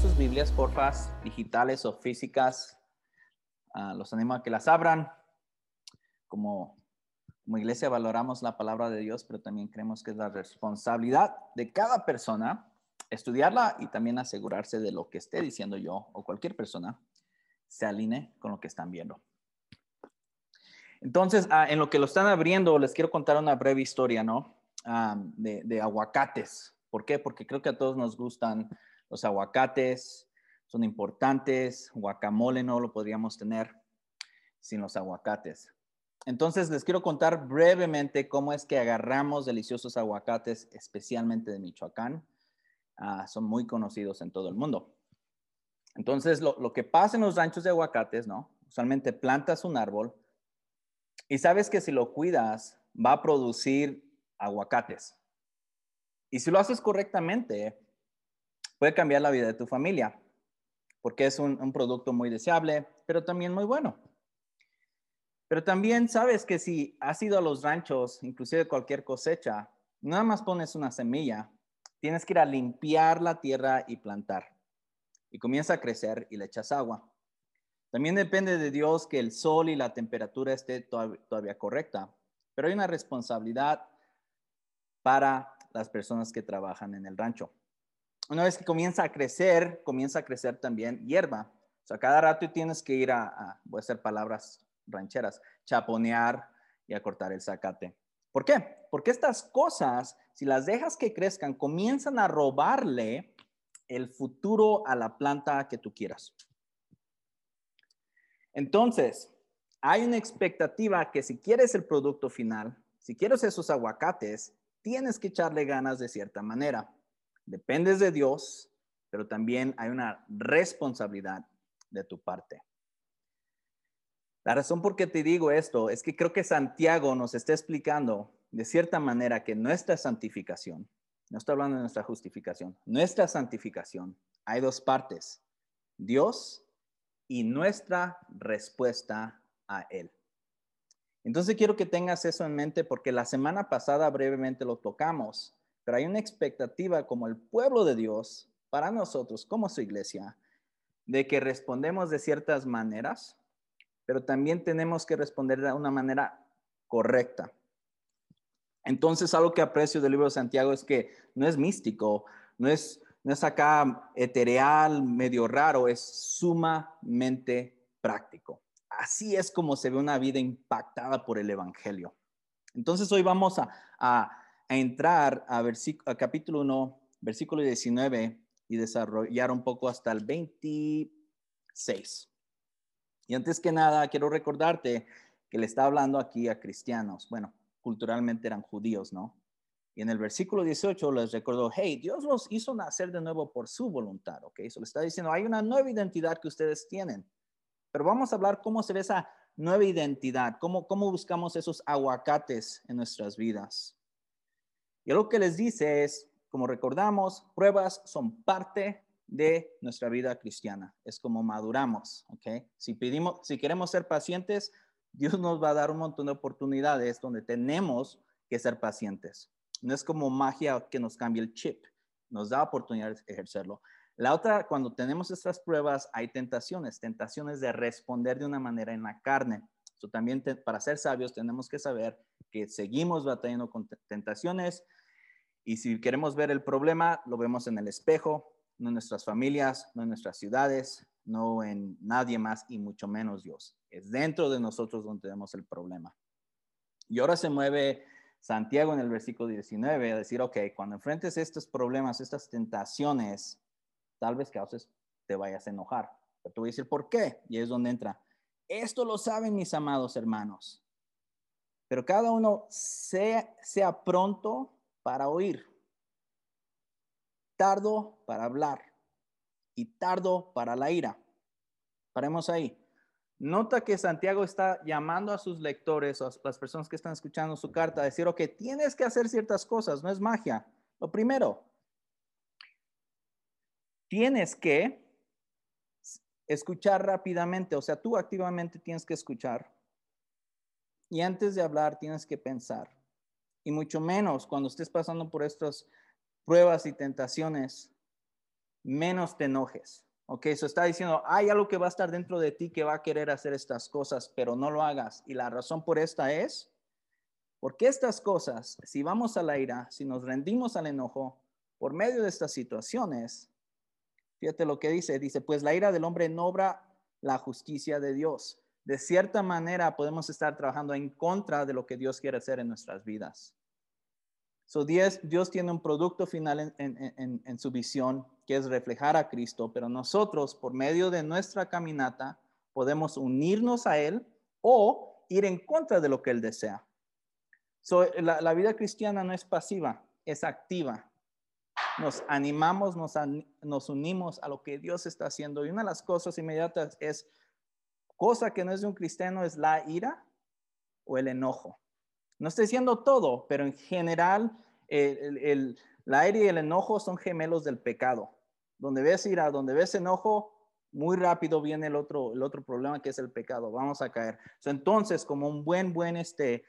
sus Biblias, porfas, digitales o físicas, ah, los animo a que las abran. Como, como iglesia valoramos la palabra de Dios, pero también creemos que es la responsabilidad de cada persona estudiarla y también asegurarse de lo que esté diciendo yo o cualquier persona se alinee con lo que están viendo. Entonces, ah, en lo que lo están abriendo, les quiero contar una breve historia, ¿no? Ah, de, de, aguacates. ¿Por qué? Porque creo que a todos nos gustan los aguacates, son importantes. Guacamole no lo podríamos tener sin los aguacates. Entonces, les quiero contar brevemente cómo es que agarramos deliciosos aguacates, especialmente de Michoacán. Ah, son muy conocidos en todo el mundo. Entonces, lo, lo que pasa en los ranchos de aguacates, ¿no? Usualmente plantas un árbol, y sabes que si lo cuidas, va a producir aguacates. Y si lo haces correctamente, puede cambiar la vida de tu familia, porque es un, producto muy deseable, pero también muy bueno. Pero también sabes que si has ido a los ranchos, inclusive cualquier cosecha, nada más pones una semilla, tienes que ir a limpiar la tierra y plantar. Y comienza a crecer y le echas agua. También depende de Dios que el sol y la temperatura esté todavía correcta, pero hay una responsabilidad para las personas que trabajan en el rancho. Una vez que comienza a crecer, comienza a crecer también hierba. O sea, cada rato tienes que ir a, voy a hacer palabras rancheras, chaponear y a cortar el zacate. ¿Por qué? Porque estas cosas, si las dejas que crezcan, comienzan a robarle el futuro a la planta que tú quieras. Entonces, hay una expectativa que si quieres el producto final, si quieres esos aguacates, tienes que echarle ganas de cierta manera. Dependes de Dios, pero también hay una responsabilidad de tu parte. La razón por qué te digo esto es que creo que Santiago nos está explicando de cierta manera que nuestra santificación, no estoy hablando de nuestra justificación, nuestra santificación, hay dos partes, Dios y nuestra respuesta a Él. Entonces quiero que tengas eso en mente porque la semana pasada brevemente lo tocamos, pero hay una expectativa como el pueblo de Dios para nosotros, como su iglesia, de que respondemos de ciertas maneras, pero también tenemos que responder de una manera correcta. Entonces, algo que aprecio del libro de Santiago es que no es místico, no es no es acá etereal, medio raro, es sumamente práctico. Así es como se ve una vida impactada por el Evangelio. Entonces hoy vamos a, entrar a, a capítulo 1, versículo 19 y desarrollar un poco hasta el 26. Y antes que nada, quiero recordarte que le está hablando aquí a cristianos. Bueno, culturalmente eran judíos, ¿no? Y en el versículo 18 les recordó, hey, Dios los hizo nacer de nuevo por su voluntad, ¿ok? Eso le está diciendo, hay una nueva identidad que ustedes tienen. Pero vamos a hablar cómo se ve esa nueva identidad, cómo, cómo buscamos esos aguacates en nuestras vidas. Y lo que les dice es, como recordamos, pruebas son parte de nuestra vida cristiana. Es como maduramos, ¿ok? Si pedimos, si queremos ser pacientes, Dios nos va a dar un montón de oportunidades donde tenemos que ser pacientes. No es como magia que nos cambie el chip, nos da oportunidad de ejercerlo. La otra, cuando tenemos estas pruebas, hay tentaciones, tentaciones de responder de una manera en la carne. So, también para ser sabios tenemos que saber que seguimos batallando con tentaciones y si queremos ver el problema, lo vemos en el espejo, no en nuestras familias, no en nuestras ciudades, no en nadie más y mucho menos Dios. Es dentro de nosotros donde tenemos el problema. Y ahora se mueve Santiago en el versículo 19 a decir, ok, cuando enfrentes estos problemas, estas tentaciones, tal vez causes te vayas a enojar. Pero te voy a decir por qué. Y es donde entra. Esto lo saben mis amados hermanos. Pero cada uno sea, sea pronto para oír, tardo para hablar y tardo para la ira. Paremos ahí. Nota que Santiago está llamando a sus lectores, a las personas que están escuchando su carta, a decir, ok, tienes que hacer ciertas cosas, no es magia. Lo primero, tienes que escuchar rápidamente, o sea, tú activamente tienes que escuchar. Y antes de hablar tienes que pensar. Y mucho menos cuando estés pasando por estas pruebas y tentaciones, menos te enojes. Ok, eso está diciendo, hay algo que va a estar dentro de ti que va a querer hacer estas cosas, pero no lo hagas. Y la razón por esta es, porque estas cosas, si vamos a la ira, si nos rendimos al enojo, por medio de estas situaciones, fíjate lo que dice, dice, pues la ira del hombre no obra la justicia de Dios. De cierta manera podemos estar trabajando en contra de lo que Dios quiere hacer en nuestras vidas. So, Dios, Dios tiene un producto final en, su visión, que es reflejar a Cristo, pero nosotros, por medio de nuestra caminata, podemos unirnos a Él o ir en contra de lo que Él desea. So, la, vida cristiana no es pasiva, es activa. Nos animamos, nos, nos unimos a lo que Dios está haciendo. Y una de las cosas inmediatas es, cosa que no es de un cristiano, es la ira o el enojo. No estoy diciendo todo, pero en general el, aire y el enojo son gemelos del pecado. Donde ves ira, donde ves enojo, muy rápido viene el otro, el otro problema que es el pecado. Vamos a caer. entonces, como un buen, buen este,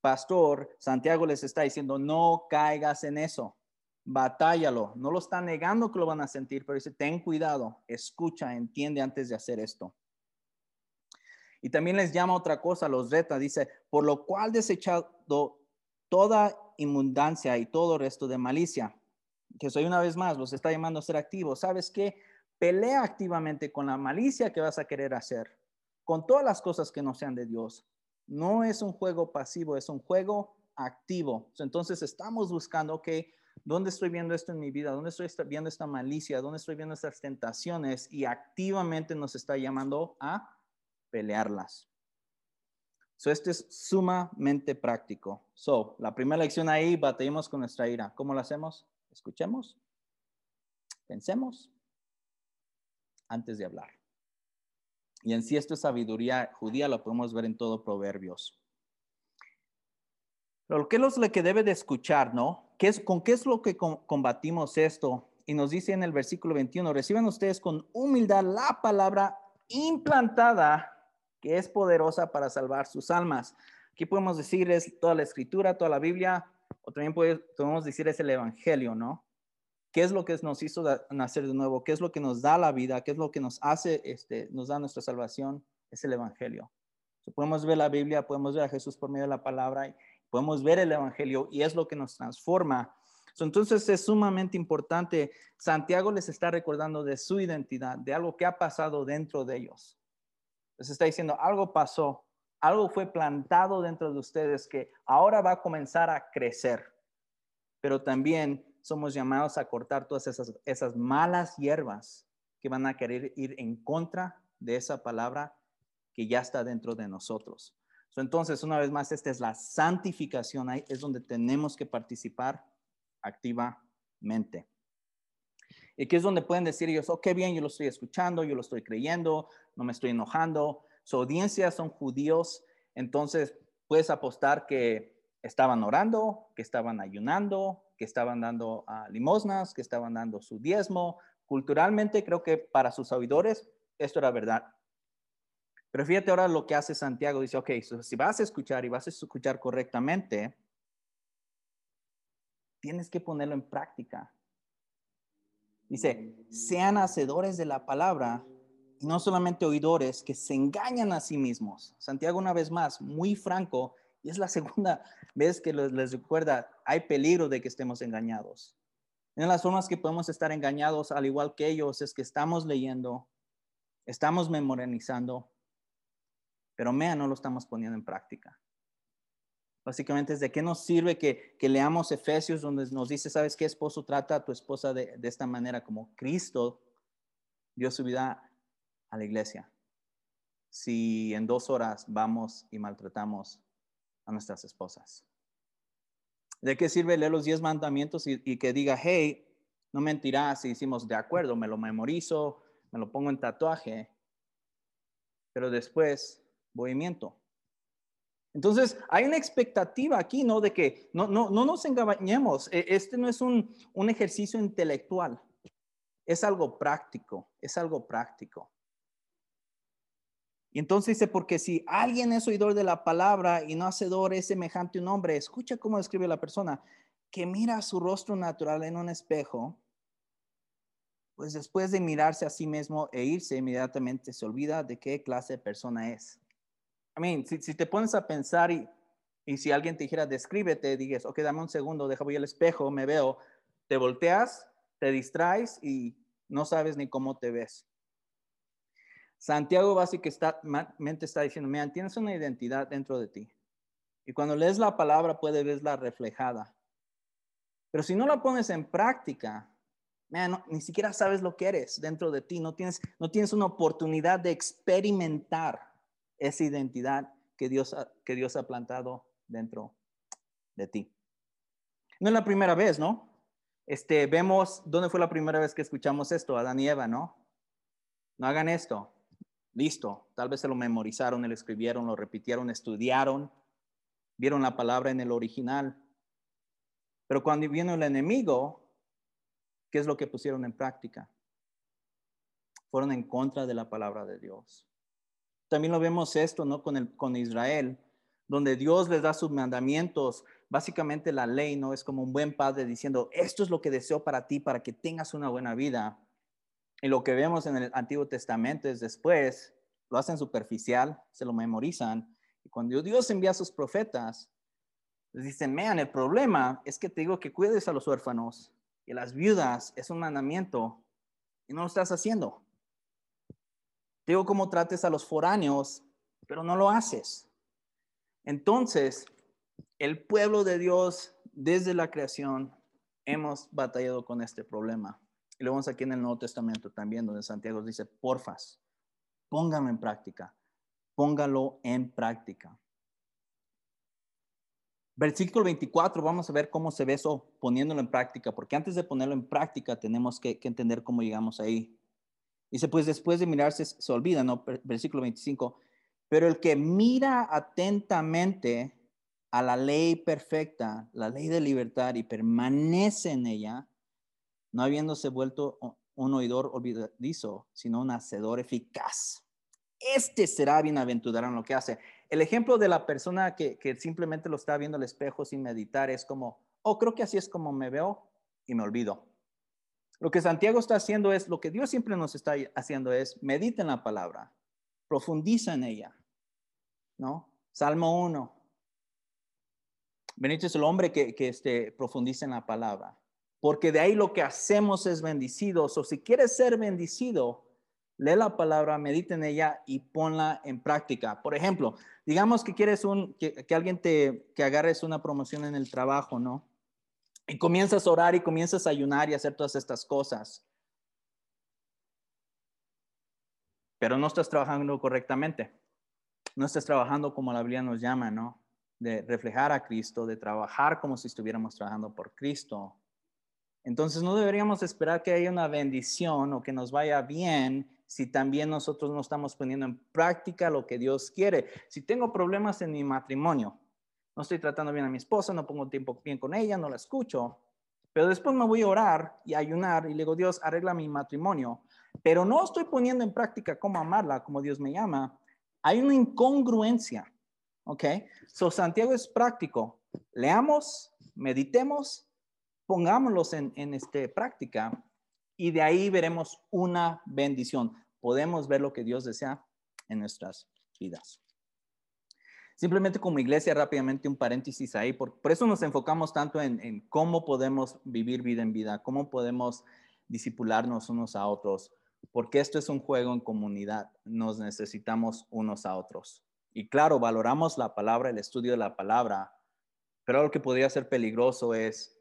pastor, Santiago les está diciendo, no caigas en eso. Batállalo. No lo está negando que lo van a sentir, pero dice, ten cuidado, escucha, entiende antes de hacer esto. Y también les llama otra cosa, los reta, dice, por lo cual desechado toda inmundancia y todo resto de malicia. Que soy una vez más, los está llamando a ser activos. ¿Sabes qué? Pelea activamente con la malicia que vas a querer hacer, con todas las cosas que no sean de Dios. No es un juego pasivo, es un juego activo. Entonces estamos buscando, ok, ¿dónde estoy viendo esto en mi vida? ¿Dónde estoy viendo esta malicia? ¿Dónde estoy viendo estas tentaciones? Y activamente nos está llamando a pelearlas. So, este es sumamente práctico. So, la primera lección ahí, batallemos con nuestra ira. ¿Cómo lo hacemos? Escuchemos, pensemos antes de hablar. Y en sí esto es sabiduría judía, lo podemos ver en todo Proverbios. Pero ¿qué es lo que debe de escuchar, no? ¿Qué es, ¿Con qué es lo que combatimos esto? Y nos dice en el versículo 21, reciban ustedes con humildad la palabra implantada que es poderosa para salvar sus almas. Aquí podemos decir es toda la escritura, toda la Biblia, o también podemos decir es el Evangelio, ¿no? ¿Qué es lo que nos hizo nacer de nuevo? ¿Qué es lo que nos da la vida? ¿Qué es lo que nos hace, este, nos da nuestra salvación? Es el Evangelio. podemos ver la Biblia, podemos ver a Jesús por medio de la palabra, podemos ver el Evangelio y es lo que nos transforma. entonces es sumamente importante. Santiago les está recordando de su identidad, de algo que ha pasado dentro de ellos. Les está diciendo, algo pasó, algo fue plantado dentro de ustedes que ahora va a comenzar a crecer. Pero también somos llamados a cortar todas esas, esas malas hierbas que van a querer ir en contra de esa palabra que ya está dentro de nosotros. Entonces, una vez más, esta es la santificación, ahí es donde tenemos que participar activamente. Y aquí es donde pueden decir ellos, oh, qué bien, yo lo estoy escuchando, yo lo estoy creyendo, no me estoy enojando. Su audiencia son judíos, entonces puedes apostar que estaban orando, que estaban ayunando, que estaban dando uh, limosnas, que estaban dando su diezmo. Culturalmente creo que para sus oidores esto era verdad. Pero fíjate ahora lo que hace Santiago. Dice, ok, si vas a escuchar y vas a escuchar correctamente, tienes que ponerlo en práctica. Dice, sean hacedores de la palabra y no solamente oidores que se engañan a sí mismos. Santiago una vez más, muy franco, y es la segunda vez que les, recuerda, hay peligro de que estemos engañados. Una de las formas que podemos estar engañados, al igual que ellos, es que estamos leyendo, estamos memorizando, pero mea no lo estamos poniendo en práctica. Básicamente es de qué nos sirve que, leamos Efesios donde nos dice, ¿sabes qué esposo trata a tu esposa de, esta manera como Cristo dio su vida a la iglesia? Si en dos horas vamos y maltratamos a nuestras esposas. ¿De qué sirve leer los diez mandamientos y, que diga, hey, no mentirás si hicimos de acuerdo, me lo memorizo, me lo pongo en tatuaje, pero después voy? Entonces, hay una expectativa aquí, ¿no? De que no, no, no nos engañemos. E, este no es un, un ejercicio intelectual, es algo práctico, es algo práctico. Y entonces dice, porque si alguien es oidor de la palabra y no hacedor es semejante a un hombre, escucha cómo describe la persona, que mira su rostro natural en un espejo, pues después de mirarse a sí mismo e irse, inmediatamente se olvida de qué clase de persona es. I mean, si, si te pones a pensar y, y, si alguien te dijera, descríbete, digas, ok, dame un segundo, deja voy al espejo, me veo, te volteas, te distraes y no sabes ni cómo te ves. Santiago básicamente está diciendo, mira, tienes una identidad dentro de ti. Y cuando lees la palabra puedes verla reflejada. Pero si no la pones en práctica, ni siquiera sabes lo que eres dentro de ti. No tienes, no tienes una oportunidad de experimentar esa identidad que Dios, que Dios ha plantado dentro de ti. No es la primera vez, ¿no? Este, vemos, ¿dónde fue la primera vez que escuchamos esto? Adán y Eva, ¿no? No hagan esto. Listo. Tal vez se lo memorizaron, lo escribieron, lo repitieron, estudiaron, vieron la palabra en el original. Pero cuando vino el enemigo, ¿qué es lo que pusieron en práctica? Fueron en contra de la palabra de Dios. También lo vemos esto, ¿no? Con, el, con Israel, donde Dios les da sus mandamientos. Básicamente la ley, ¿no? Es como un buen padre diciendo, esto es lo que deseo para ti, para que tengas una buena vida. Y lo que vemos en el Antiguo Testamento es después, lo hacen superficial, se lo memorizan. Y cuando Dios envía a sus profetas, les dicen, vean, el problema es que te digo que cuides a los huérfanos y a las viudas, es un mandamiento y no lo estás haciendo. Digo cómo trates a los foráneos, pero no lo haces. Entonces, el pueblo de Dios, desde la creación, hemos batallado con este problema. Y lo vemos aquí en el Nuevo Testamento también, donde Santiago dice, porfas, póngalo en práctica, póngalo en práctica. Versículo 24, vamos a ver cómo se ve eso poniéndolo en práctica, porque antes de ponerlo en práctica tenemos que, entender cómo llegamos ahí. Dice, pues después de mirarse se olvida, ¿no? Versículo 25, pero el que mira atentamente a la ley perfecta, la ley de libertad y permanece en ella, no habiéndose vuelto un oidor olvidadizo, sino un hacedor eficaz. Este será bienaventurado en lo que hace. El ejemplo de la persona que, simplemente lo está viendo al espejo sin meditar es como, oh, creo que así es como me veo y me olvido. Lo que Santiago está haciendo es, lo que Dios siempre nos está haciendo es, medita en la palabra, profundiza en ella, ¿no? Salmo 1. Benito es el hombre que, que este, profundiza en la palabra, porque de ahí lo que hacemos es bendecidos, o si quieres ser bendecido, lee la palabra, medita en ella y ponla en práctica. Por ejemplo, digamos que quieres un, que, alguien te, que agarres una promoción en el trabajo, ¿no? Y comienzas a orar y comienzas a ayunar y hacer todas estas cosas. Pero no estás trabajando correctamente. No estás trabajando como la Biblia nos llama, ¿no? De reflejar a Cristo, de trabajar como si estuviéramos trabajando por Cristo. Entonces no deberíamos esperar que haya una bendición o que nos vaya bien si también nosotros no estamos poniendo en práctica lo que Dios quiere. Si tengo problemas en mi matrimonio, no estoy tratando bien a mi esposa, no pongo tiempo bien con ella, no la escucho, pero después me voy a orar y ayunar y le digo, Dios, arregla mi matrimonio, pero no estoy poniendo en práctica cómo amarla, como Dios me llama, hay una incongruencia, ¿ok? So, Santiago es práctico. Leamos, meditemos, pongámoslos en, en este, práctica y de ahí veremos una bendición. Podemos ver lo que Dios desea en nuestras vidas. Simplemente como iglesia, rápidamente un paréntesis ahí, por, eso nos enfocamos tanto en, cómo podemos vivir vida en vida, cómo podemos disipularnos unos a otros, porque esto es un juego en comunidad, nos necesitamos unos a otros. Y claro, valoramos la palabra, el estudio de la palabra, pero lo que podría ser peligroso es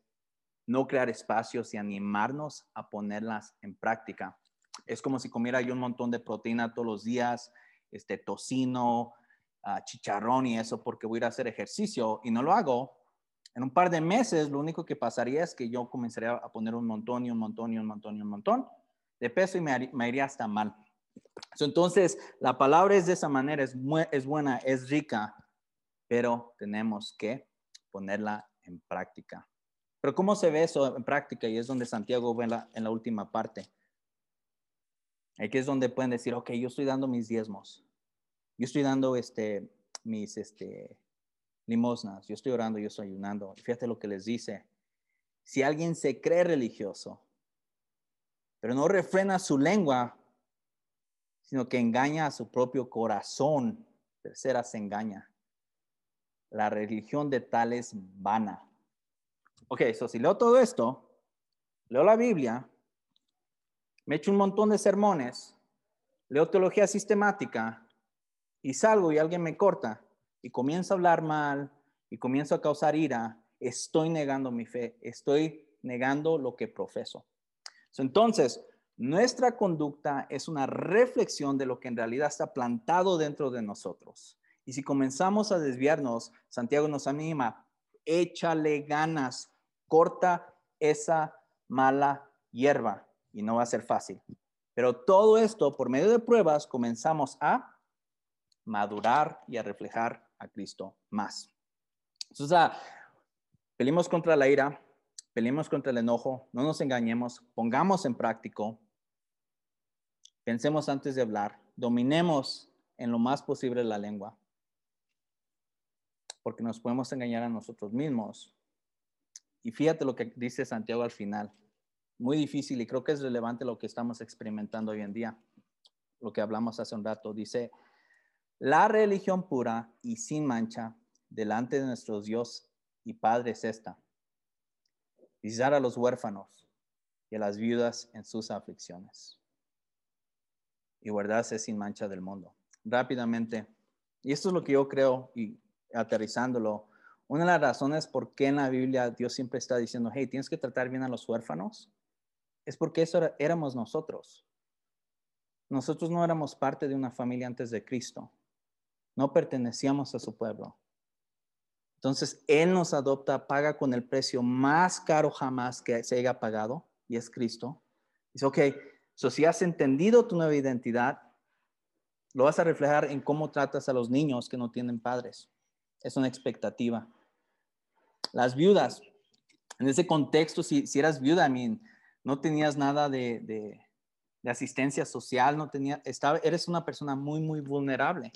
no crear espacios y animarnos a ponerlas en práctica. Es como si comiera yo un montón de proteína todos los días, este tocino, ah, chicharrón y eso porque voy a ir a hacer ejercicio y no lo hago. En un par de meses lo único que pasaría es que yo comenzaría a poner un montón y un montón y un montón y un montón de peso y me, iría hasta mal. Entonces, la palabra es de esa manera, es, es buena, es rica, pero tenemos que ponerla en práctica. Pero ¿cómo se ve eso en práctica? Y es donde Santiago ve en la, última parte. Aquí es donde pueden decir, ok, yo estoy dando mis diezmos. Yo estoy dando este, mis este, limosnas. Yo estoy orando, yo estoy ayunando. Fíjate lo que les dice. Si alguien se cree religioso pero no refrena su lengua, sino que engaña a su propio corazón. Tercera se engaña. La religión de tales vana. Ok, so si leo todo esto, leo la Biblia, me echo un montón de sermones, leo teología sistemática y salgo y alguien me corta y comienzo a hablar mal y comienzo a causar ira, estoy negando mi fe, estoy negando lo que profeso. Entonces, nuestra conducta es una reflexión de lo que en realidad está plantado dentro de nosotros. Y si comenzamos a desviarnos, Santiago nos anima, échale ganas, corta esa mala hierba y no va a ser fácil. Pero todo esto, por medio de pruebas, comenzamos a madurar y a reflejar a Cristo más. Entonces, ah, peleemos contra la ira, peleemos contra el enojo, no nos engañemos, pongamos en práctico, pensemos antes de hablar, dominemos en lo más posible la lengua, porque nos podemos engañar a nosotros mismos. Y fíjate lo que dice Santiago al final, muy difícil y creo que es relevante lo que estamos experimentando hoy en día, lo que hablamos hace un rato. Dice, la religión pura y sin mancha delante de nuestro Dios y Padre es esta visitar a los huérfanos y a las viudas en sus aflicciones y guardarse sin mancha del mundo. Rápidamente, y esto es lo que yo creo y aterrizándolo, una de las razones por qué en la Biblia Dios siempre está diciendo, hey, tienes que tratar bien a los huérfanos, es porque eso éramos nosotros. Nosotros no éramos parte de una familia antes de Cristo. No pertenecíamos a su pueblo. Entonces, Él nos adopta, paga con el precio más caro jamás que se haya pagado, y es Cristo. Dice, ok, so si has entendido tu nueva identidad, lo vas a reflejar en cómo tratas a los niños que no tienen padres. Es una expectativa. Las viudas, en ese contexto, si, si eras viuda, I no tenías nada de, de, asistencia social, no tenía, estaba, eres una persona muy, muy vulnerable.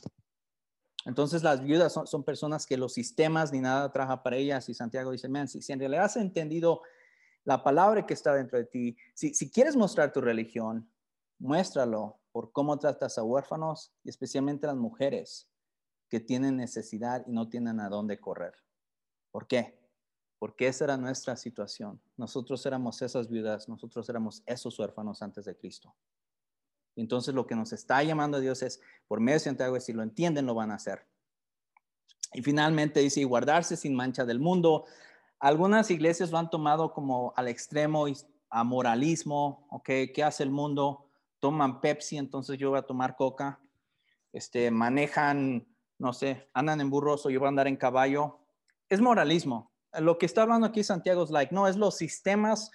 Entonces las viudas son, personas que los sistemas ni nada trabaja para ellas y Santiago dice, man, si, en realidad has entendido la palabra que está dentro de ti, si, si quieres mostrar tu religión, muéstralo por cómo tratas a huérfanos y especialmente a las mujeres que tienen necesidad y no tienen a dónde correr. ¿Por qué? Porque esa era nuestra situación. Nosotros éramos esas viudas, nosotros éramos esos huérfanos antes de Cristo. Entonces lo que nos está llamando a Dios es, por medio de Santiago, si lo entienden, lo van a hacer. Y finalmente dice, y guardarse sin mancha del mundo. Algunas iglesias lo han tomado como al extremo a moralismo, ¿ok? ¿Qué hace el mundo? Toman Pepsi, entonces yo voy a tomar Coca. Este, manejan, no sé, andan en burros o yo voy a andar en caballo. Es moralismo. Lo que está hablando aquí Santiago es like, no, es los sistemas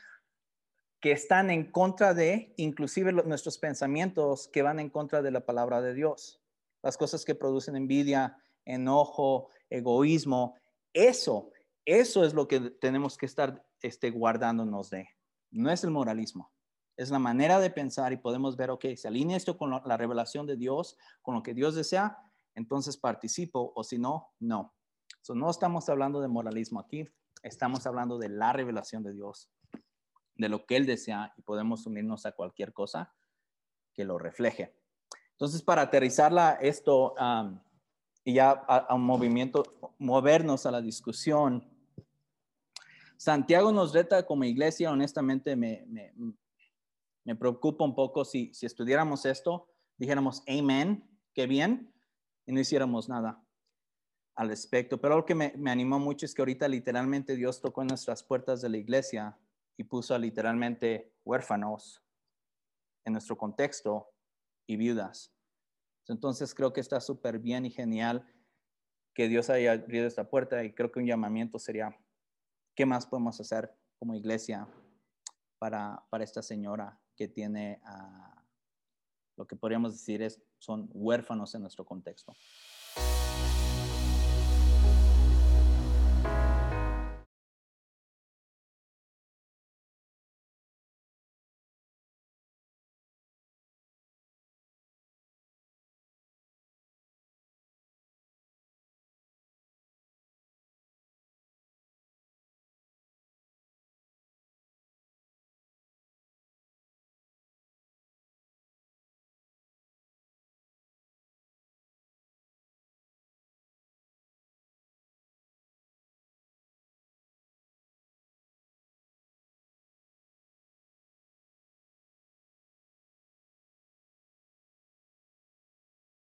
que están en contra de, inclusive nuestros pensamientos que van en contra de la palabra de Dios. Las cosas que producen envidia, enojo, egoísmo, eso, eso es lo que tenemos que estar este, guardándonos de. No es el moralismo, es la manera de pensar y podemos ver, ok, se alinea esto con la revelación de Dios, con lo que Dios desea, entonces participo o si no, no. no estamos hablando de moralismo aquí, estamos hablando de la revelación de Dios de lo que Él desea y podemos unirnos a cualquier cosa que lo refleje. Entonces, para aterrizarla esto y ya a, un movimiento, movernos a la discusión, Santiago nos reta como iglesia, honestamente me, me, preocupa un poco si, si estudiáramos esto, dijéramos, amén, qué bien, y no hiciéramos nada al respecto. Pero lo que me, me, animó mucho es que ahorita literalmente Dios tocó en nuestras puertas de la iglesia y puso literalmente huérfanos en nuestro contexto y viudas. Entonces creo que está súper bien y genial que Dios haya abierto esta puerta y creo que un llamamiento sería, ¿qué más podemos hacer como iglesia para, para esta señora que tiene, lo que podríamos decir es, son huérfanos en nuestro contexto?